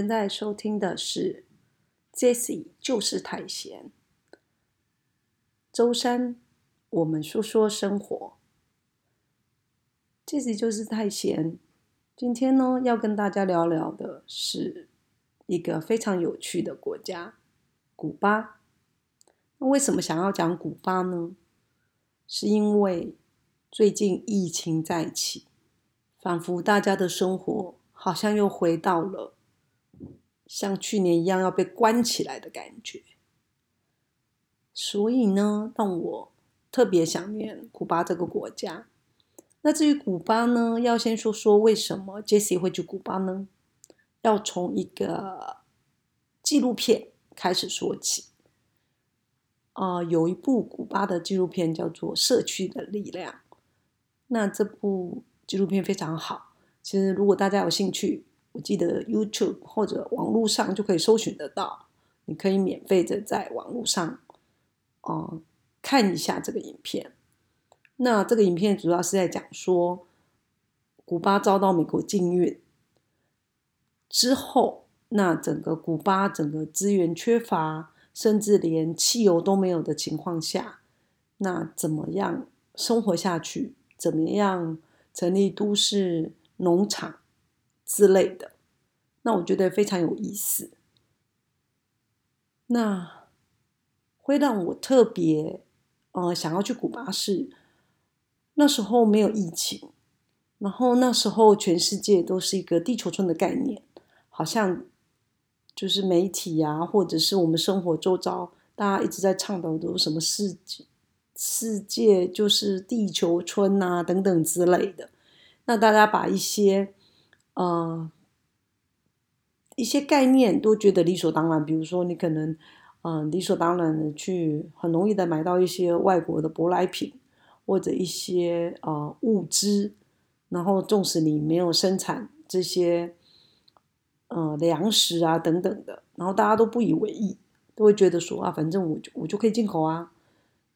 正在收听的是《Jesse，就是太闲》，周三我们说说生活。Jesse 就是太闲，今天呢要跟大家聊聊的是一个非常有趣的国家——古巴。那为什么想要讲古巴呢？是因为最近疫情再起，仿佛大家的生活好像又回到了。像去年一样要被关起来的感觉，所以呢，让我特别想念古巴这个国家。那至于古巴呢，要先说说为什么 Jesse 会去古巴呢？要从一个纪录片开始说起。啊，有一部古巴的纪录片叫做《社区的力量》。那这部纪录片非常好，其实如果大家有兴趣。我记得 YouTube 或者网络上就可以搜寻得到，你可以免费的在网络上，哦看一下这个影片。那这个影片主要是在讲说，古巴遭到美国禁运之后，那整个古巴整个资源缺乏，甚至连汽油都没有的情况下，那怎么样生活下去？怎么样成立都市农场？之类的，那我觉得非常有意思。那会让我特别呃想要去古巴是那时候没有疫情，然后那时候全世界都是一个地球村的概念，好像就是媒体啊，或者是我们生活周遭，大家一直在倡导的什么世界世界就是地球村啊等等之类的，那大家把一些。呃，一些概念都觉得理所当然，比如说你可能，嗯，理所当然的去很容易的买到一些外国的舶来品，或者一些呃物资，然后纵使你没有生产这些，呃粮食啊等等的，然后大家都不以为意，都会觉得说啊，反正我就我就可以进口啊。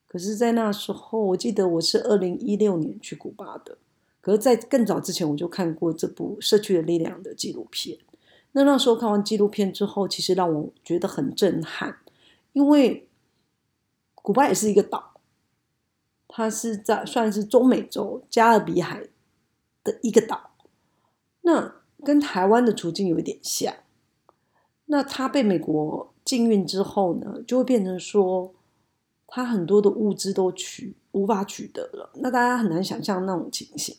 可是，在那时候，我记得我是二零一六年去古巴的。可是，在更早之前，我就看过这部《社区的力量》的纪录片。那那时候看完纪录片之后，其实让我觉得很震撼，因为古巴也是一个岛，它是在算是中美洲加勒比海的一个岛。那跟台湾的处境有一点像。那它被美国禁运之后呢，就会变成说，它很多的物资都取无法取得了。那大家很难想象那种情形。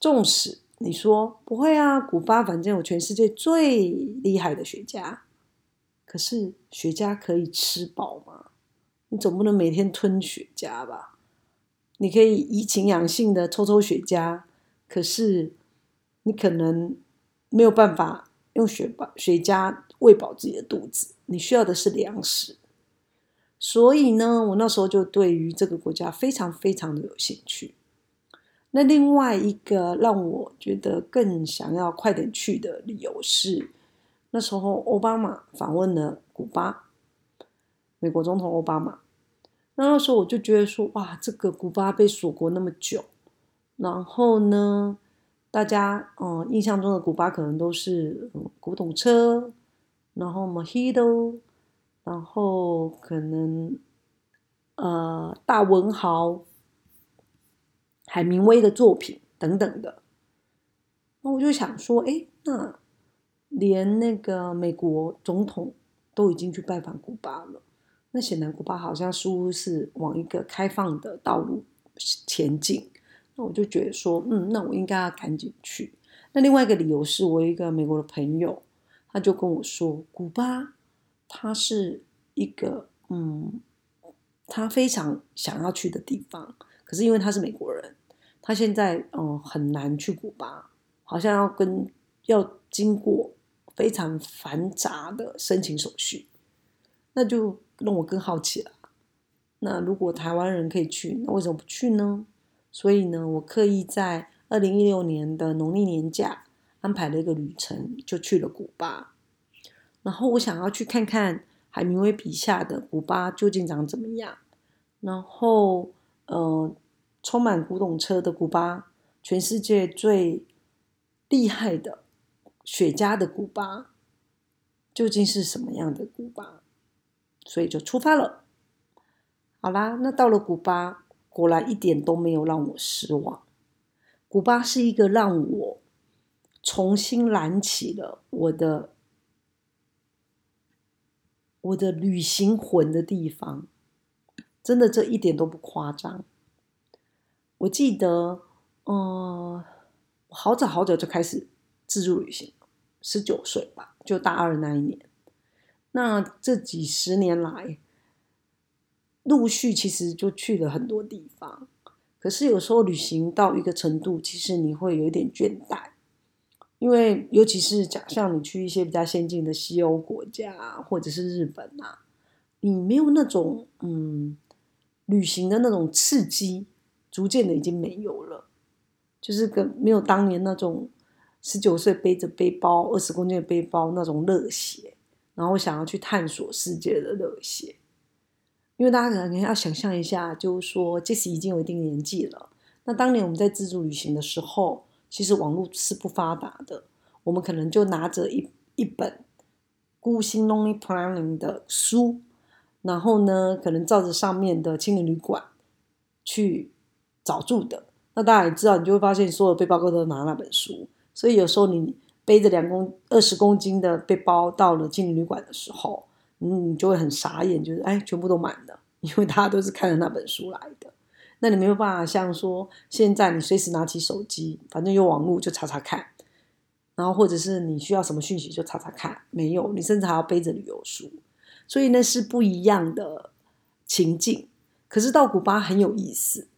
纵使你说不会啊，古巴反正有全世界最厉害的雪茄，可是雪茄可以吃饱吗？你总不能每天吞雪茄吧？你可以怡情养性的抽抽雪茄，可是你可能没有办法用雪把雪茄喂饱自己的肚子。你需要的是粮食，所以呢，我那时候就对于这个国家非常非常的有兴趣。那另外一个让我觉得更想要快点去的理由是，那时候奥巴马访问了古巴，美国总统奥巴马。那那时候我就觉得说，哇，这个古巴被锁国那么久，然后呢，大家嗯印象中的古巴可能都是古董车，然后 Mojito，然后可能呃大文豪。海明威的作品等等的，那我就想说，哎，那连那个美国总统都已经去拜访古巴了，那显然古巴好像似乎是往一个开放的道路前进。那我就觉得说，嗯，那我应该要赶紧去。那另外一个理由是我一个美国的朋友，他就跟我说，古巴它是一个，嗯，他非常想要去的地方，可是因为他是美国人。他现在嗯很难去古巴，好像要跟要经过非常繁杂的申请手续，那就让我更好奇了。那如果台湾人可以去，那为什么不去呢？所以呢，我刻意在二零一六年的农历年假安排了一个旅程，就去了古巴。然后我想要去看看海明威笔下的古巴究竟长怎么样。然后呃。充满古董车的古巴，全世界最厉害的雪茄的古巴究竟是什么样的古巴，所以就出发了。好啦，那到了古巴，果然一点都没有让我失望。古巴是一个让我重新燃起了我的我的旅行魂的地方，真的这一点都不夸张。我记得，嗯，好早好早就开始自助旅行，十九岁吧，就大二那一年。那这几十年来，陆续其实就去了很多地方。可是有时候旅行到一个程度，其实你会有一点倦怠，因为尤其是假像你去一些比较先进的西欧国家，或者是日本啊，你没有那种嗯旅行的那种刺激。逐渐的已经没有了，就是跟没有当年那种十九岁背着背包二十公斤的背包那种热血，然后想要去探索世界的热血。因为大家可能要想象一下，就是说，即使已经有一定年纪了，那当年我们在自助旅行的时候，其实网络是不发达的，我们可能就拿着一一本《孤星 Lonely Planning》的书，然后呢，可能照着上面的青年旅馆去。找住的，那大家也知道，你就会发现所有背包客都拿那本书，所以有时候你背着两公二十公斤的背包到了青年旅馆的时候，嗯，你就会很傻眼，就是哎，全部都满了，因为大家都是看着那本书来的。那你没有办法像说现在你随时拿起手机，反正有网络就查查看，然后或者是你需要什么讯息就查查看，没有，你甚至还要背着旅游书，所以那是不一样的情境。可是到古巴很有意思。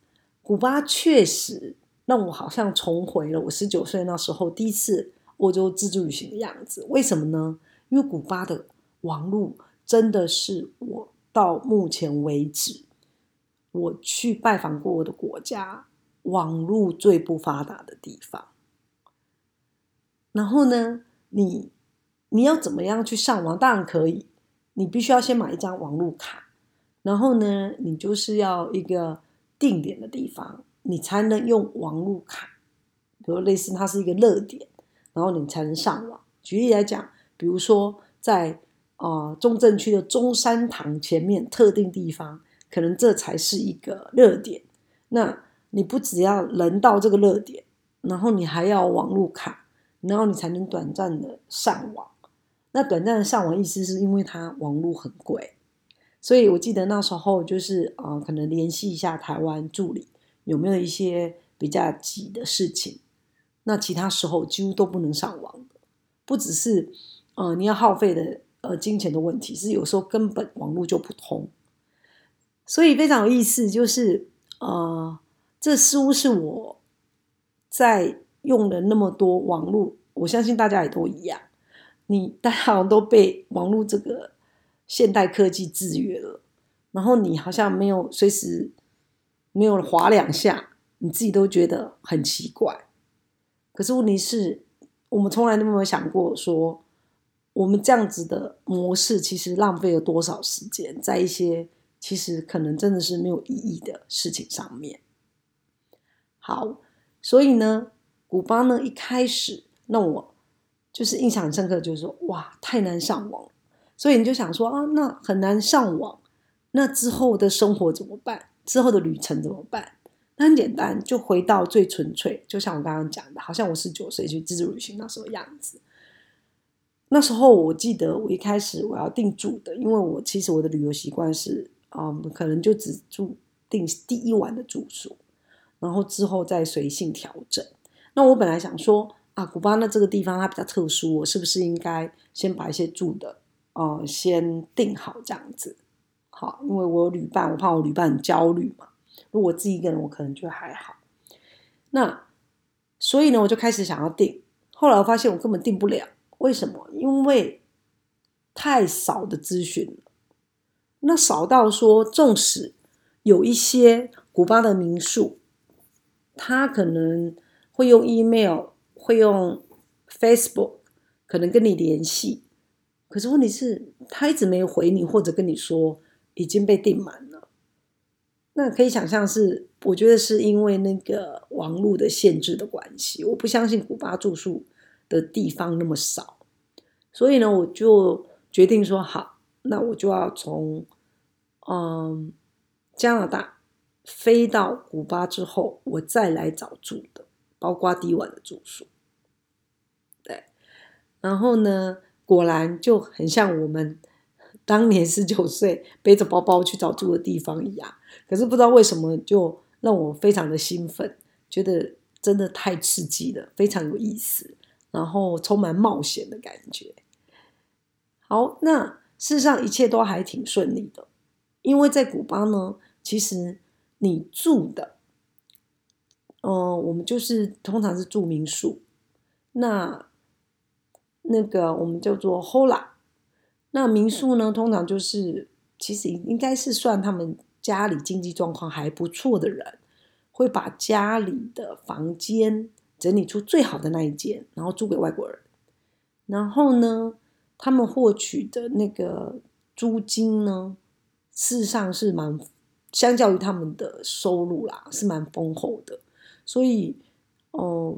古巴确实让我好像重回了我十九岁那时候第一次欧洲自助旅行的样子。为什么呢？因为古巴的网路真的是我到目前为止我去拜访过我的国家网路最不发达的地方。然后呢，你你要怎么样去上网？当然可以，你必须要先买一张网路卡。然后呢，你就是要一个。定点的地方，你才能用网路卡，比如类似它是一个热点，然后你才能上网。举例来讲，比如说在啊中正区的中山堂前面特定地方，可能这才是一个热点。那你不只要人到这个热点，然后你还要网路卡，然后你才能短暂的上网。那短暂的上网意思是因为它网路很贵。所以我记得那时候就是啊，可能联系一下台湾助理有没有一些比较急的事情。那其他时候几乎都不能上网，不只是呃你要耗费的呃金钱的问题，是有时候根本网络就不通。所以非常有意思，就是呃，这似乎是我在用了那么多网络，我相信大家也都一样，你大家好像都被网络这个。现代科技制约了，然后你好像没有随时没有滑两下，你自己都觉得很奇怪。可是问题是，我们从来都没有想过说，我们这样子的模式其实浪费了多少时间在一些其实可能真的是没有意义的事情上面。好，所以呢，古巴呢一开始让我就是印象深刻，就是说哇，太难上网。所以你就想说啊，那很难上网，那之后的生活怎么办？之后的旅程怎么办？那很简单，就回到最纯粹，就像我刚刚讲的，好像我十九岁去自助旅行那时候样子。那时候我记得我一开始我要订住的，因为我其实我的旅游习惯是啊，可能就只住订第一晚的住宿，然后之后再随性调整。那我本来想说啊，古巴那这个地方它比较特殊，我是不是应该先把一些住的。哦，先定好这样子，好，因为我有旅伴，我怕我旅伴很焦虑嘛。如果我自己一个人，我可能就还好。那所以呢，我就开始想要订，后来我发现我根本订不了。为什么？因为太少的资讯了。那少到说，纵使有一些古巴的民宿，他可能会用 email，会用 Facebook，可能跟你联系。可是问题是，他一直没有回你，或者跟你说已经被订满了。那可以想象是，我觉得是因为那个网络的限制的关系。我不相信古巴住宿的地方那么少，所以呢，我就决定说好，那我就要从嗯加拿大飞到古巴之后，我再来找住的，包括第一晚的住宿。对，然后呢，果然就很像我们当年十九岁背着包包去找住的地方一样，可是不知道为什么就让我非常的兴奋，觉得真的太刺激了，非常有意思。然后充满冒险的感觉。好，那事实上一切都还挺顺利的，因为在古巴呢，其实你住的，嗯，我们就是通常是住民宿，那那个我们叫做 Hola，那民宿呢，通常就是其实应该是算他们家里经济状况还不错的人，会把家里的房间。整理出最好的那一间，然后租给外国人。然后呢，他们获取的那个租金呢，事实上是蛮相较于他们的收入啦，是蛮丰厚的。所以，哦，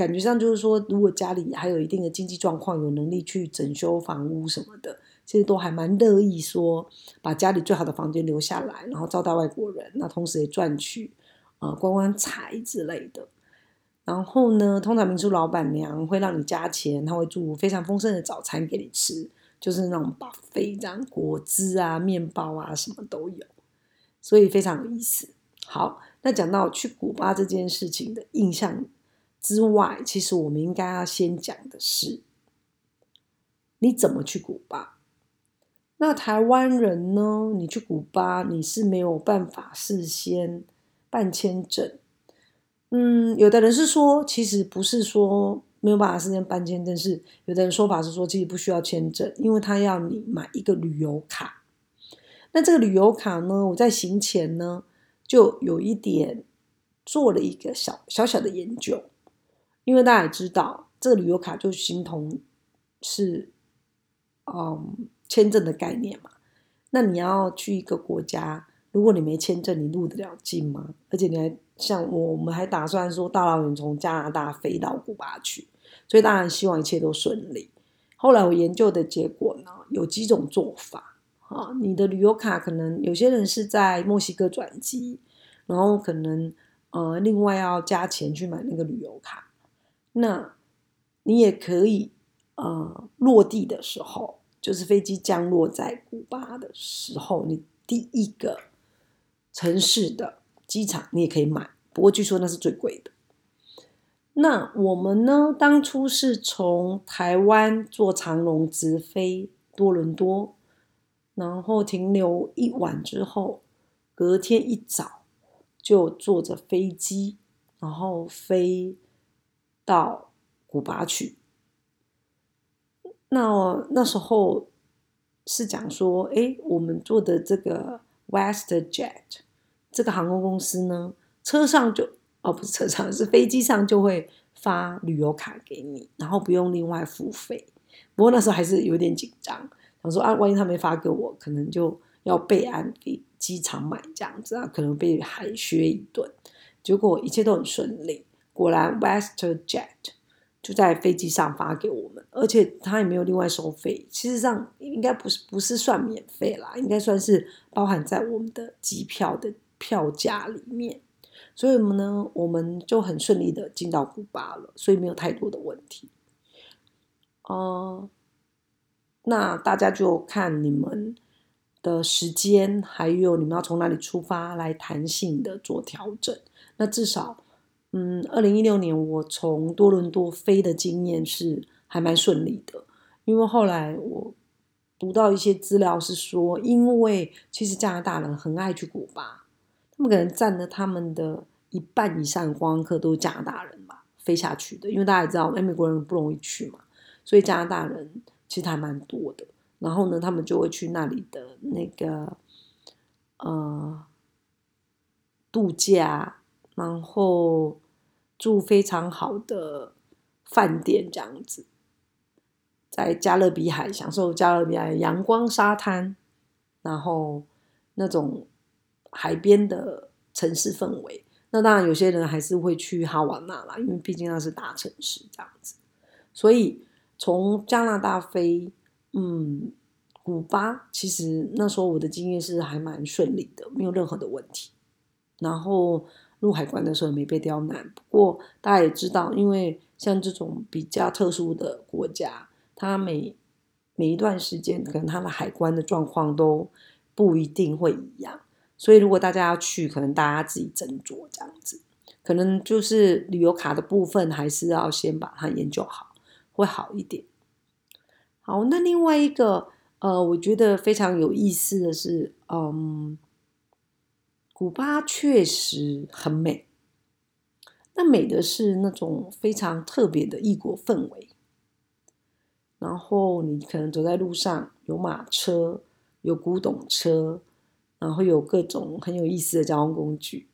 感觉上就是说，如果家里还有一定的经济状况，有能力去整修房屋什么的，其实都还蛮乐意说把家里最好的房间留下来，然后招待外国人，那同时也赚取呃观光财之类的。然后呢，通常民宿老板娘会让你加钱，她会做非常丰盛的早餐给你吃，就是那种把非常果汁啊、面包啊什么都有，所以非常有意思。好，那讲到去古巴这件事情的印象之外，其实我们应该要先讲的是，你怎么去古巴？那台湾人呢？你去古巴，你是没有办法事先办签证。嗯，有的人是说，其实不是说没有办法事先办签证，是有的人说法是说，其实不需要签证，因为他要你买一个旅游卡。那这个旅游卡呢，我在行前呢就有一点做了一个小小小的研究，因为大家也知道，这个旅游卡就形同是嗯签证的概念嘛。那你要去一个国家，如果你没签证，你入得了境吗？而且你还。像我们还打算说大老远从加拿大飞到古巴去，所以当然希望一切都顺利。后来我研究的结果呢，有几种做法啊。你的旅游卡可能有些人是在墨西哥转机，然后可能呃另外要加钱去买那个旅游卡。那你也可以呃落地的时候，就是飞机降落在古巴的时候，你第一个城市的。机场你也可以买，不过据说那是最贵的。那我们呢？当初是从台湾坐长龙直飞多伦多，然后停留一晚之后，隔天一早就坐着飞机，然后飞到古巴去。那那时候是讲说，哎，我们坐的这个 WestJet。这个航空公司呢，车上就哦不是车上是飞机上就会发旅游卡给你，然后不用另外付费。不过那时候还是有点紧张，想说啊，万一他没发给我，可能就要备案给机场买这样子啊，可能被海削一顿。结果一切都很顺利，果然，WesterJet 就在飞机上发给我们，而且他也没有另外收费。其实上应该不是不是算免费啦，应该算是包含在我们的机票的。票价里面，所以我们呢，我们就很顺利的进到古巴了，所以没有太多的问题。哦，那大家就看你们的时间，还有你们要从哪里出发来弹性的做调整。那至少，嗯，二零一六年我从多伦多飞的经验是还蛮顺利的，因为后来我读到一些资料是说，因为其实加拿大人很爱去古巴。他们可能占了他们的一半以上，观光客都是加拿大人嘛，飞下去的。因为大家也知道，美国人不容易去嘛，所以加拿大人其实还蛮多的。然后呢，他们就会去那里的那个呃度假，然后住非常好的饭店，这样子，在加勒比海享受加勒比海阳光沙滩，然后那种。海边的城市氛围，那当然有些人还是会去哈瓦那啦，因为毕竟那是大城市这样子。所以从加拿大飞，嗯，古巴其实那时候我的经验是还蛮顺利的，没有任何的问题。然后入海关的时候也没被刁难。不过大家也知道，因为像这种比较特殊的国家，它每每一段时间可能它的海关的状况都不一定会一样。所以如果大家要去，可能大家自己斟酌这样子。可能就是旅游卡的部分，还是要先把它研究好，会好一点。好，那另外一个，呃，我觉得非常有意思的是，嗯，古巴确实很美。那美的是那种非常特别的异国氛围。然后你可能走在路上，有马车，有古董车，然后有各种很有意思的交通工具。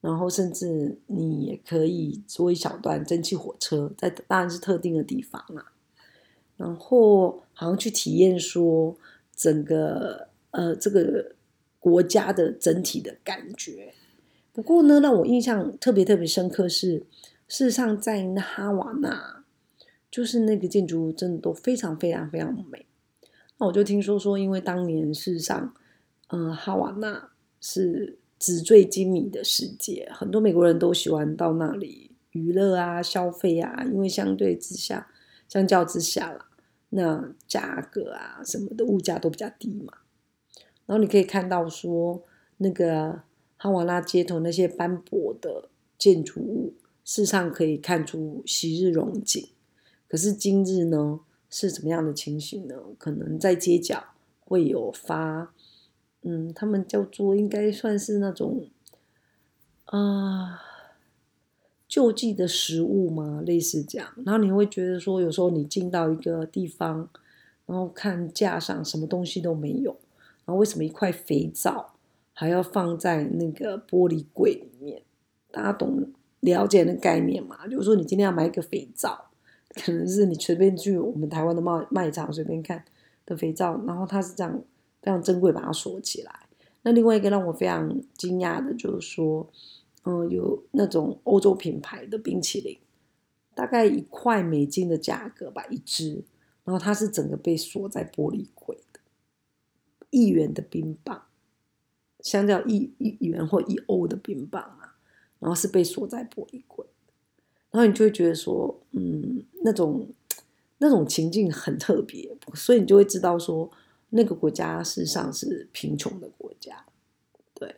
然后甚至你也可以坐一小段蒸汽火车，在当然是特定的地方啦。然后好像去体验说整个呃这个国家的整体的感觉。不过呢，让我印象特别特别深刻是，事实上在哈瓦那，就是那个建筑物真的都非常非常非常美。那我就听说说，因为当年事实上，嗯，哈瓦那是。纸醉金迷的世界，很多美国人都喜欢到那里娱乐啊、消费啊，因为相对之下，相较之下啦，那价格啊什么的物价都比较低嘛。然后你可以看到说，那个哈瓦那街头那些斑驳的建筑物，事实上可以看出昔日荣景。可是今日呢，是怎么样的情形呢？可能在街角会有发。嗯，他们叫做应该算是那种啊救济的食物吗？类似这样。然后你会觉得说，有时候你进到一个地方，然后看架上什么东西都没有，然后为什么一块肥皂还要放在那个玻璃柜里面？大家懂了解那概念吗？就是说，你今天要买一个肥皂，可能是你随便去我们台湾的卖卖场随便看的肥皂，然后它是这样。非常珍贵，把它锁起来。那另外一个让我非常惊讶的，就是说，嗯，有那种欧洲品牌的冰淇淋，大概一块美金的价格吧一支，然后它是整个被锁在玻璃柜，一元的冰棒，相较一一元或一欧的冰棒啊，然后是被锁在玻璃柜，然后你就会觉得说，嗯，那种那种情境很特别，所以你就会知道说。那个国家事实上是贫穷的国家，对。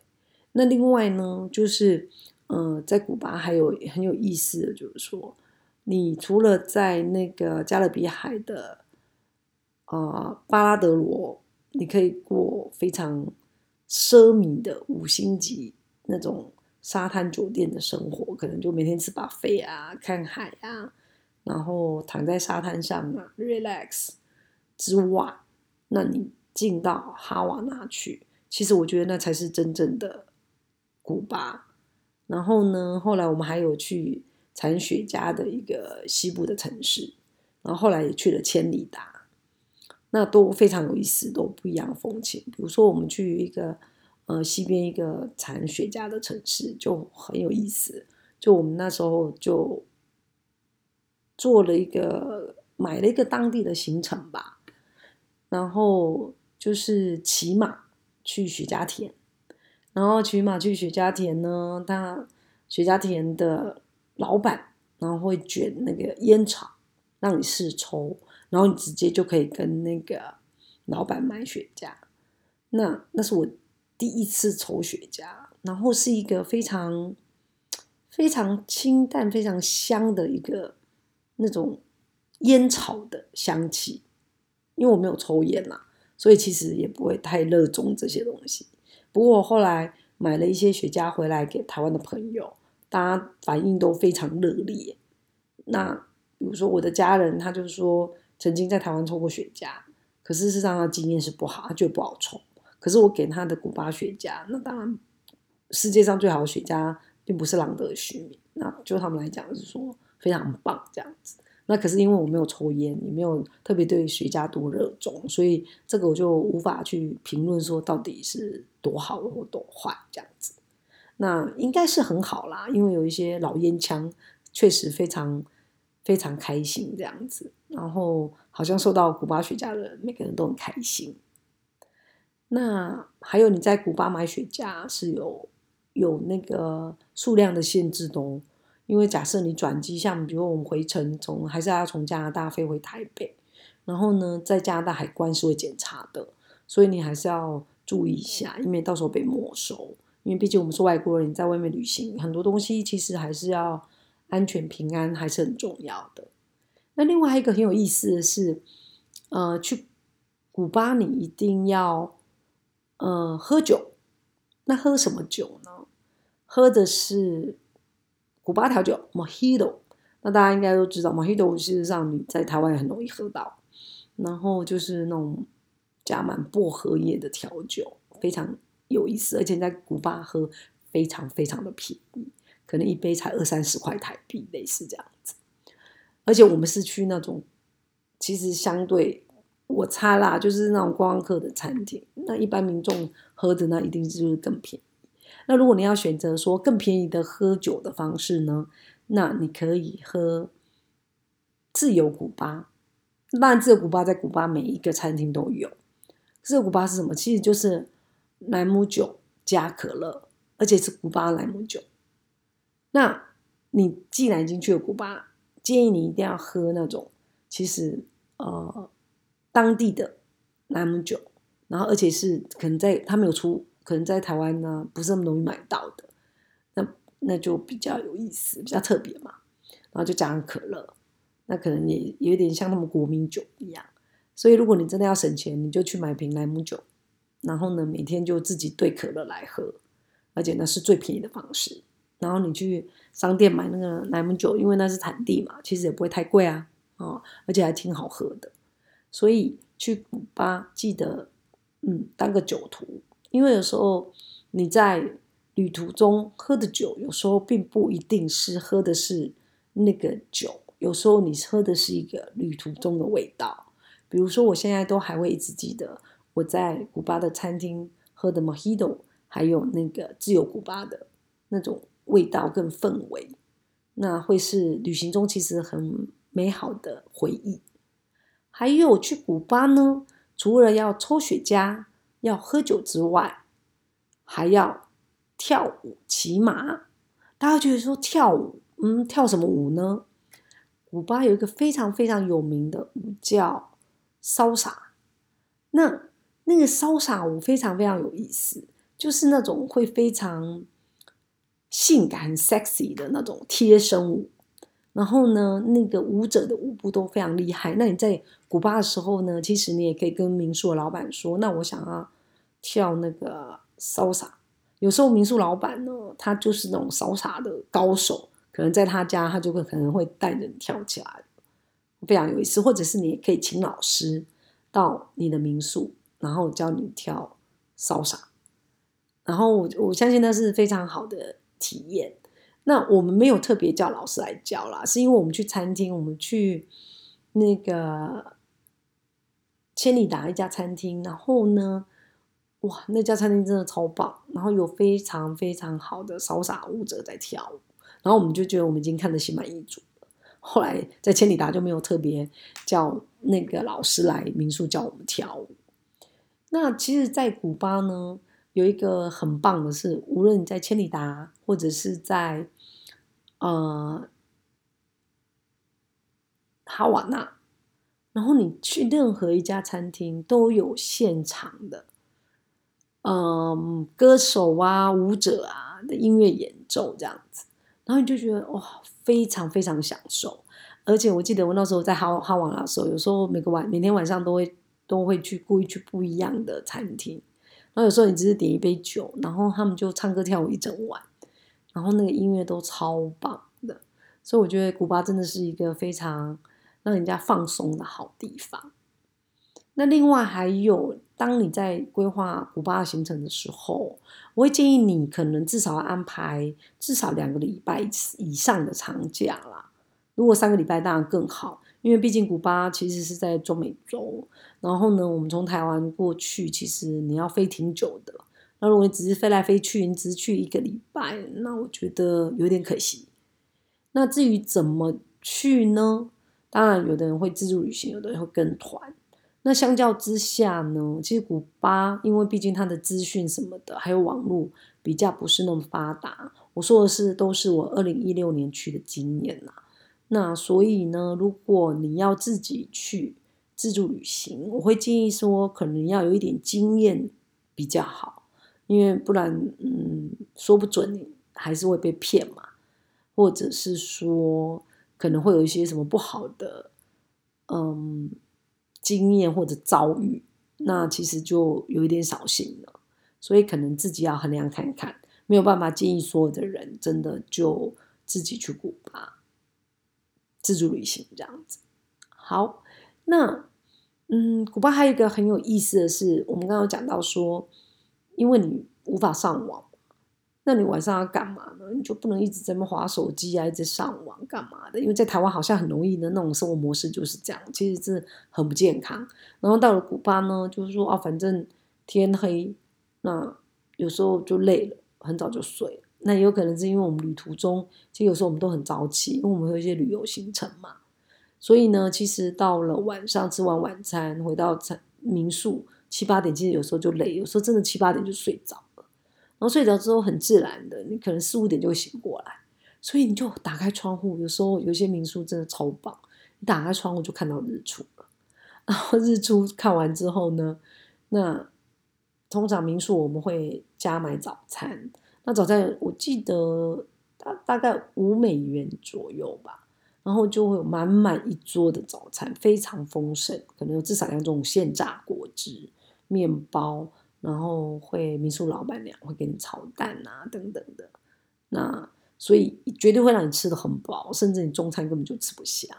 那另外呢，就是，嗯，在古巴还有很有意思的，就是说，你除了在那个加勒比海的，啊，巴拉德罗，你可以过非常奢靡的五星级那种沙滩酒店的生活，可能就每天吃饱飞啊，看海啊，然后躺在沙滩上啊，relax 之外。那你进到哈瓦那去，其实我觉得那才是真正的古巴。然后呢，后来我们还有去产雪茄的一个西部的城市，然后后来也去了千里达，那都非常有意思，都不一样的风情。比如说，我们去一个呃西边一个产雪茄的城市，就很有意思。就我们那时候就做了一个买了一个当地的行程吧。然后就是骑马去雪茄田，然后骑马去雪茄田呢，他雪茄田的老板，然后会卷那个烟草让你试抽，然后你直接就可以跟那个老板买雪茄。那那是我第一次抽雪茄，然后是一个非常非常清淡、非常香的一个那种烟草的香气。因为我没有抽烟啦，所以其实也不会太热衷这些东西。不过我后来买了一些雪茄回来给台湾的朋友，大家反应都非常热烈。那比如说我的家人，他就说曾经在台湾抽过雪茄，可是事实上他经验是不好，他觉得不好抽。可是我给他的古巴雪茄，那当然世界上最好的雪茄并不是朗德虚名，那就他们来讲是说非常棒这样子。那可是因为我没有抽烟，也没有特别对雪茄多热衷，所以这个我就无法去评论说到底是多好或多坏这样子。那应该是很好啦，因为有一些老烟枪确实非常非常开心这样子，然后好像受到古巴雪茄的人每个人都很开心。那还有你在古巴买雪茄是有有那个数量的限制的哦，因为假设你转机，像比如我们回程从还是要从加拿大飞回台北，然后呢在加拿大海关是会检查的，所以你还是要注意一下，以免到时候被没收。因为毕竟我们是外国人，在外面旅行，很多东西其实还是要安全平安还是很重要的。那另外一个很有意思的是，呃，去古巴你一定要呃喝酒。那喝什么酒呢？喝的是古巴调酒 Mojito。那大家应该都知道，Mojito 事实上你在台湾很容易喝到。然后就是那种加满薄荷叶的调酒，非常。有意思，而且在古巴喝非常非常的便宜，可能一杯才二三十块台币，类似这样子。而且我们是去那种，其实相对我猜啦，就是那种观光客的餐厅，那一般民众喝的那一定就是更便宜。那如果你要选择说更便宜的喝酒的方式呢，那你可以喝自由古巴。当然，自由古巴在古巴每一个餐厅都有。自由古巴是什么？其实就是。莱姆酒加可乐，而且是古巴莱姆酒。那你既然已经去了古巴，建议你一定要喝那种其实呃当地的莱姆酒，然后而且是可能在他们有出，可能在台湾呢不是那么容易买到的，那那就比较有意思，比较特别嘛。然后就加上可乐，那可能也有点像他们国民酒一样。所以如果你真的要省钱，你就去买瓶莱姆酒。然后呢，每天就自己兑可乐来喝，而且那是最便宜的方式。然后你去商店买那个莱姆酒，因为那是产地嘛，其实也不会太贵啊，哦，而且还挺好喝的。所以去古巴记得，嗯，当个酒徒，因为有时候你在旅途中喝的酒，有时候并不一定是喝的是那个酒，有时候你喝的是一个旅途中的味道。比如说，我现在都还会一直记得。我在古巴的餐厅喝的 Mojito，还有那个自由古巴的那种味道跟氛围，那会是旅行中其实很美好的回忆。还有去古巴呢，除了要抽雪茄、要喝酒之外，还要跳舞、骑马。大家觉得说跳舞，嗯，跳什么舞呢？古巴有一个非常非常有名的舞叫骚洒，那。那个骚洒舞非常非常有意思，就是那种会非常性感、sexy 的那种贴身舞。然后呢，那个舞者的舞步都非常厉害。那你在古巴的时候呢，其实你也可以跟民宿的老板说：“那我想要跳那个骚洒。”有时候民宿老板呢，他就是那种骚洒的高手，可能在他家，他就会可能会带着你跳起来，非常有意思。或者是你也可以请老师到你的民宿。然后教你跳骚洒，然后我我相信那是非常好的体验。那我们没有特别叫老师来教啦，是因为我们去餐厅，我们去那个千里达一家餐厅，然后呢，哇，那家餐厅真的超棒，然后有非常非常好的潇洒舞者在跳舞，然后我们就觉得我们已经看得心满意足了。后来在千里达就没有特别叫那个老师来民宿教我们跳舞。那其实，在古巴呢，有一个很棒的是，无论你在千里达，或者是在呃哈瓦那，然后你去任何一家餐厅，都有现场的，嗯，歌手啊、舞者啊的音乐演奏这样子，然后你就觉得哇，非常非常享受。而且我记得我那时候在哈哈瓦那的时候，有时候每个晚每天晚上都会。都会去故意去不一样的餐厅，然后有时候你只是点一杯酒，然后他们就唱歌跳舞一整晚，然后那个音乐都超棒的，所以我觉得古巴真的是一个非常让人家放松的好地方。那另外还有，当你在规划古巴行程的时候，我会建议你可能至少安排至少两个礼拜以上的长假啦。如果三个礼拜当然更好。因为毕竟古巴其实是在中美洲，然后呢，我们从台湾过去，其实你要飞挺久的。那如果你只是飞来飞去，你只去一个礼拜，那我觉得有点可惜。那至于怎么去呢？当然，有的人会自助旅行，有的人会跟团。那相较之下呢，其实古巴因为毕竟它的资讯什么的，还有网络比较不是那么发达。我说的是，都是我二零一六年去的经验呐。那所以呢，如果你要自己去自助旅行，我会建议说，可能要有一点经验比较好，因为不然，嗯，说不准你还是会被骗嘛，或者是说可能会有一些什么不好的，嗯。经验或者遭遇，那其实就有一点扫兴了，所以可能自己要衡量看看，没有办法建议所有的人真的就自己去古巴自助旅行这样子。好，那嗯，古巴还有一个很有意思的是，我们刚刚讲到说，因为你无法上网。那你晚上要干嘛呢？你就不能一直在那划手机啊，一直上网干嘛的？因为在台湾好像很容易的那种生活模式就是这样，其实是很不健康。然后到了古巴呢，就是说啊，反正天黑，那有时候就累了，很早就睡了。那也有可能是因为我们旅途中，其实有时候我们都很早起，因为我们有一些旅游行程嘛。所以呢，其实到了晚上吃完晚餐，回到民宿七八点，其实有时候就累，有时候真的七八点就睡着了。然后睡着之后很自然的，你可能四五点就会醒过来，所以你就打开窗户。有时候有些民宿真的超棒，你打开窗户就看到日出了。然后日出看完之后呢，那通常民宿我们会加买早餐。那早餐我记得大大概五美元左右吧，然后就会有满满一桌的早餐，非常丰盛，可能有至少两种现榨果汁、面包。然后会民宿老板娘会给你炒蛋啊等等的，那所以绝对会让你吃的很饱，甚至你中餐根本就吃不下。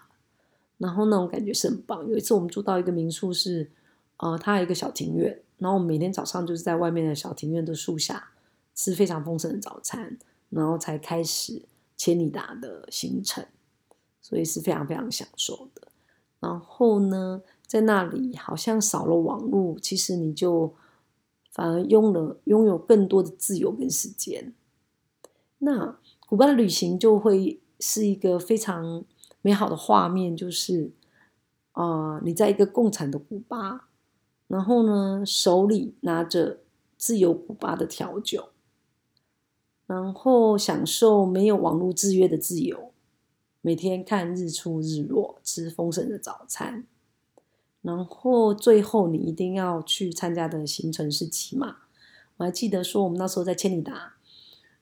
然后那种感觉是很棒。有一次我们住到一个民宿是，呃，它有一个小庭院，然后我们每天早上就是在外面的小庭院的树下吃非常丰盛的早餐，然后才开始千里达的行程，所以是非常非常享受的。然后呢，在那里好像少了网络，其实你就。反而拥了拥有更多的自由跟时间，那古巴的旅行就会是一个非常美好的画面，就是啊，你在一个共产的古巴，然后呢，手里拿着自由古巴的调酒，然后享受没有网络制约的自由，每天看日出日落，吃丰盛的早餐。然后最后你一定要去参加的行程是骑马。我还记得说，我们那时候在千里达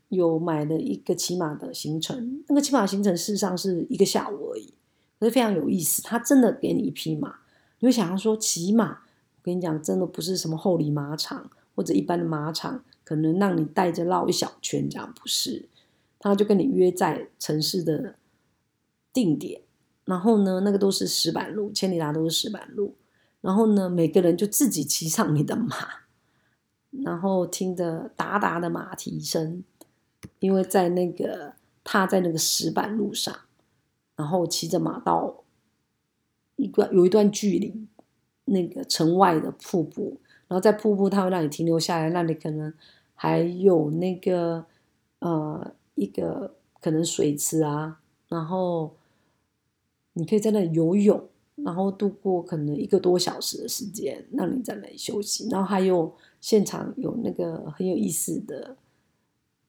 有买了一个骑马的行程。那个骑马行程事实上是一个下午而已，可是非常有意思。他真的给你一匹马，你会想要说骑马。我跟你讲，真的不是什么厚里马场或者一般的马场，可能让你带着绕一小圈这样，不是。他就跟你约在城市的定点。然后呢，那个都是石板路，千里达都是石板路。然后呢，每个人就自己骑上你的马，然后听着哒哒的马蹄声，因为在那个踏在那个石板路上，然后骑着马到一个有一段距离，那个城外的瀑布，然后在瀑布它会让你停留下来，那里可能还有那个呃一个可能水池啊，然后。你可以在那里游泳，然后度过可能一个多小时的时间，让你在那里休息。然后还有现场有那个很有意思的，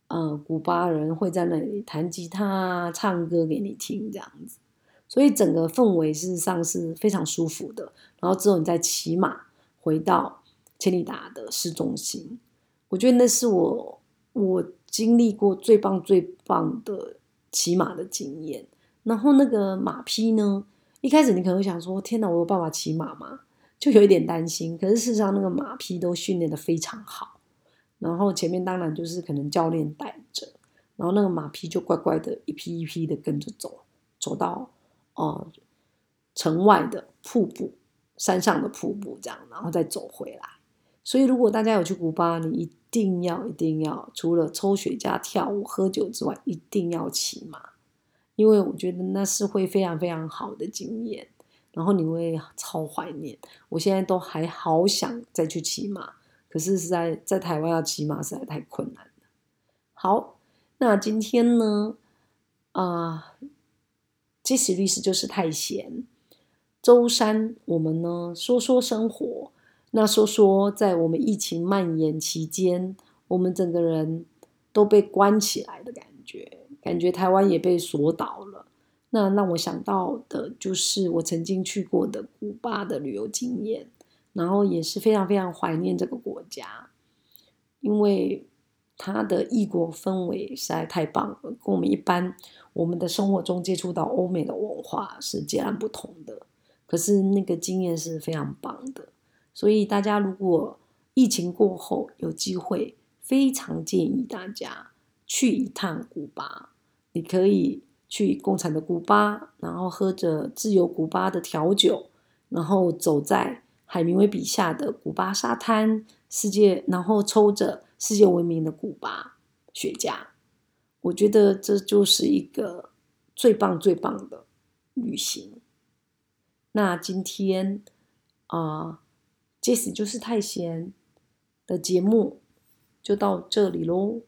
呃，古巴人会在那里弹吉他、唱歌给你听，这样子。所以整个氛围事实上是非常舒服的。然后之后你再骑马回到千里达的市中心，我觉得那是我我经历过最棒最棒的骑马的经验。然后那个马匹呢？一开始你可能会想说：“天哪，我有办法骑马吗？”就有一点担心。可是事实上，那个马匹都训练的非常好。然后前面当然就是可能教练带着，然后那个马匹就乖乖的一批一批的跟着走，走到哦城外的瀑布、山上的瀑布这样，然后再走回来。所以如果大家有去古巴，你一定要、一定要除了抽雪茄、跳舞、喝酒之外，一定要骑马。因为我觉得那是会非常非常好的经验，然后你会超怀念。我现在都还好想再去骑马，可是实在在台湾要骑马实在太困难了。好，那今天呢，啊，即使律师就是太闲。周三我们呢说说生活，那说说在我们疫情蔓延期间，我们整个人都被关起来的感觉，感觉台湾也被锁倒了。那让我想到的就是我曾经去过的古巴的旅游经验，然后也是非常非常怀念这个国家，因为它的异国氛围实在太棒了，跟我们一般我们的生活中接触到欧美的文化是截然不同的。可是那个经验是非常棒的，所以大家如果疫情过后有机会，非常建议大家去一趟古巴。你可以去共产的古巴，然后喝着自由古巴的调酒，然后走在海明威笔下的古巴沙滩，世界，然后抽着世界闻名的古巴雪茄。我觉得这就是一个最棒最棒的旅行。那今天啊即使就是太闲的节目，就到这里喽。